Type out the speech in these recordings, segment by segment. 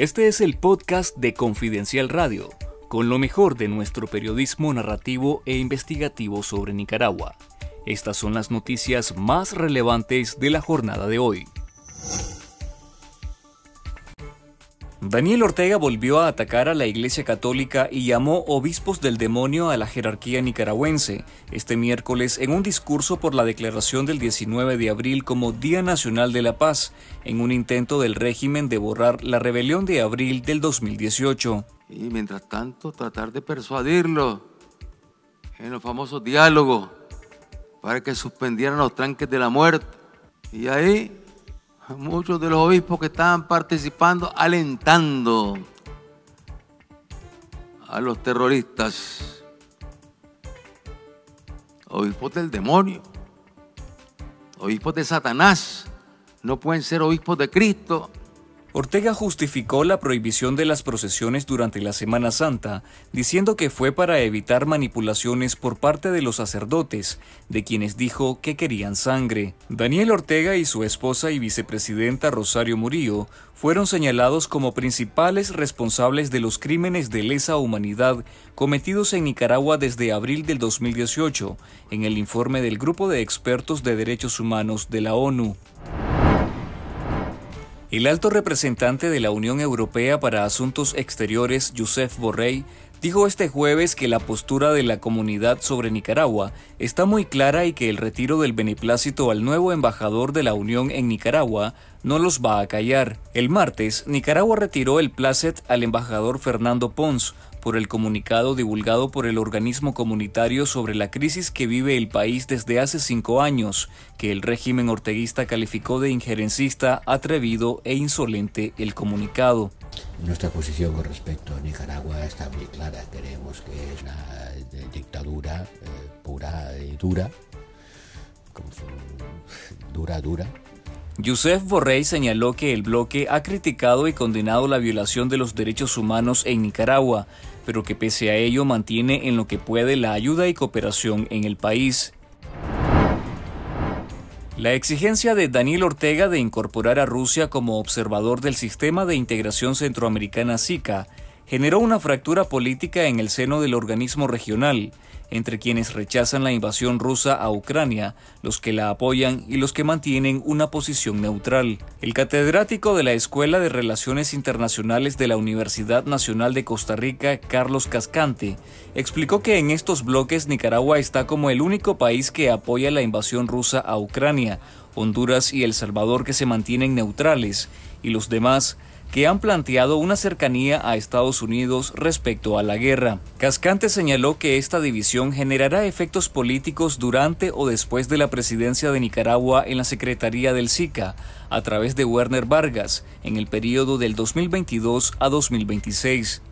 Este es el podcast de Confidencial Radio, con lo mejor de nuestro periodismo narrativo e investigativo sobre Nicaragua. Estas son las noticias más relevantes de la jornada de hoy. Daniel Ortega volvió a atacar a la Iglesia Católica y llamó obispos del demonio a la jerarquía nicaragüense este miércoles en un discurso por la declaración del 19 de abril como Día Nacional de la Paz, en un intento del régimen de borrar la rebelión de abril del 2018. Y mientras tanto tratar de persuadirlo en los famosos diálogos para que suspendieran los tranques de la muerte. Y ahí muchos de los obispos que estaban participando, alentando a los terroristas, obispos del demonio, obispos de Satanás, no pueden ser obispos de Cristo, Ortega justificó la prohibición de las procesiones durante la Semana Santa, diciendo que fue para evitar manipulaciones por parte de los sacerdotes, de quienes dijo que querían sangre. Daniel Ortega y su esposa y vicepresidenta Rosario Murillo fueron señalados como principales responsables de los crímenes de lesa humanidad cometidos en Nicaragua desde abril del 2018, en el informe del Grupo de Expertos de Derechos Humanos de la ONU. El alto representante de la Unión Europea para Asuntos Exteriores, Josep Borrell, dijo este jueves que la postura de la comunidad sobre Nicaragua está muy clara y que el retiro del beneplácito al nuevo embajador de la Unión en Nicaragua no los va a callar. El martes, Nicaragua retiró el placet al embajador Fernando Pons por el comunicado divulgado por el organismo comunitario sobre la crisis que vive el país desde hace cinco años, que el régimen orteguista calificó de injerencista, atrevido e insolente el comunicado. Nuestra posición con respecto a Nicaragua está muy clara. Creemos que es una dictadura eh, pura y dura, dura, dura, Youssef Borrell señaló que el bloque ha criticado y condenado la violación de los derechos humanos en Nicaragua, pero que pese a ello mantiene en lo que puede la ayuda y cooperación en el país. La exigencia de Daniel Ortega de incorporar a Rusia como observador del sistema de integración centroamericana SICA generó una fractura política en el seno del organismo regional, entre quienes rechazan la invasión rusa a Ucrania, los que la apoyan y los que mantienen una posición neutral. El catedrático de la Escuela de Relaciones Internacionales de la Universidad Nacional de Costa Rica, Carlos Cascante, explicó que en estos bloques Nicaragua está como el único país que apoya la invasión rusa a Ucrania, Honduras y El Salvador que se mantienen neutrales, y los demás que han planteado una cercanía a Estados Unidos respecto a la guerra. Cascante señaló que esta división generará efectos políticos durante o después de la presidencia de Nicaragua en la Secretaría del SICA, a través de Werner Vargas, en el periodo del 2022 a 2026.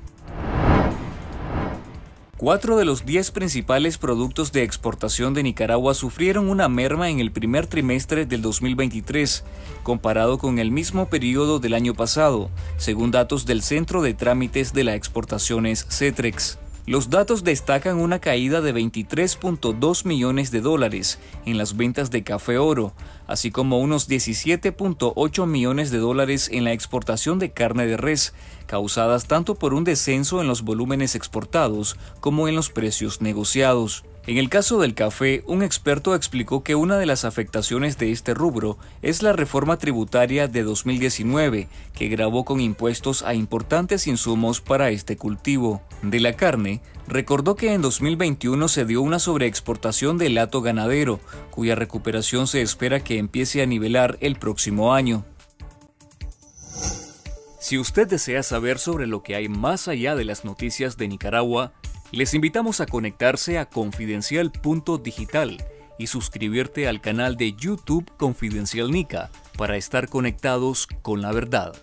Cuatro de los diez principales productos de exportación de Nicaragua sufrieron una merma en el primer trimestre del 2023, comparado con el mismo periodo del año pasado, según datos del Centro de Trámites de las Exportaciones CETREX. Los datos destacan una caída de 23.2 millones de dólares en las ventas de café oro, así como unos 17.8 millones de dólares en la exportación de carne de res, causadas tanto por un descenso en los volúmenes exportados como en los precios negociados. En el caso del café, un experto explicó que una de las afectaciones de este rubro es la reforma tributaria de 2019, que grabó con impuestos a importantes insumos para este cultivo. De la carne, recordó que en 2021 se dio una sobreexportación del lato ganadero, cuya recuperación se espera que empiece a nivelar el próximo año. Si usted desea saber sobre lo que hay más allá de las noticias de Nicaragua, les invitamos a conectarse a confidencial.digital y suscribirte al canal de YouTube Confidencial Nica para estar conectados con la verdad.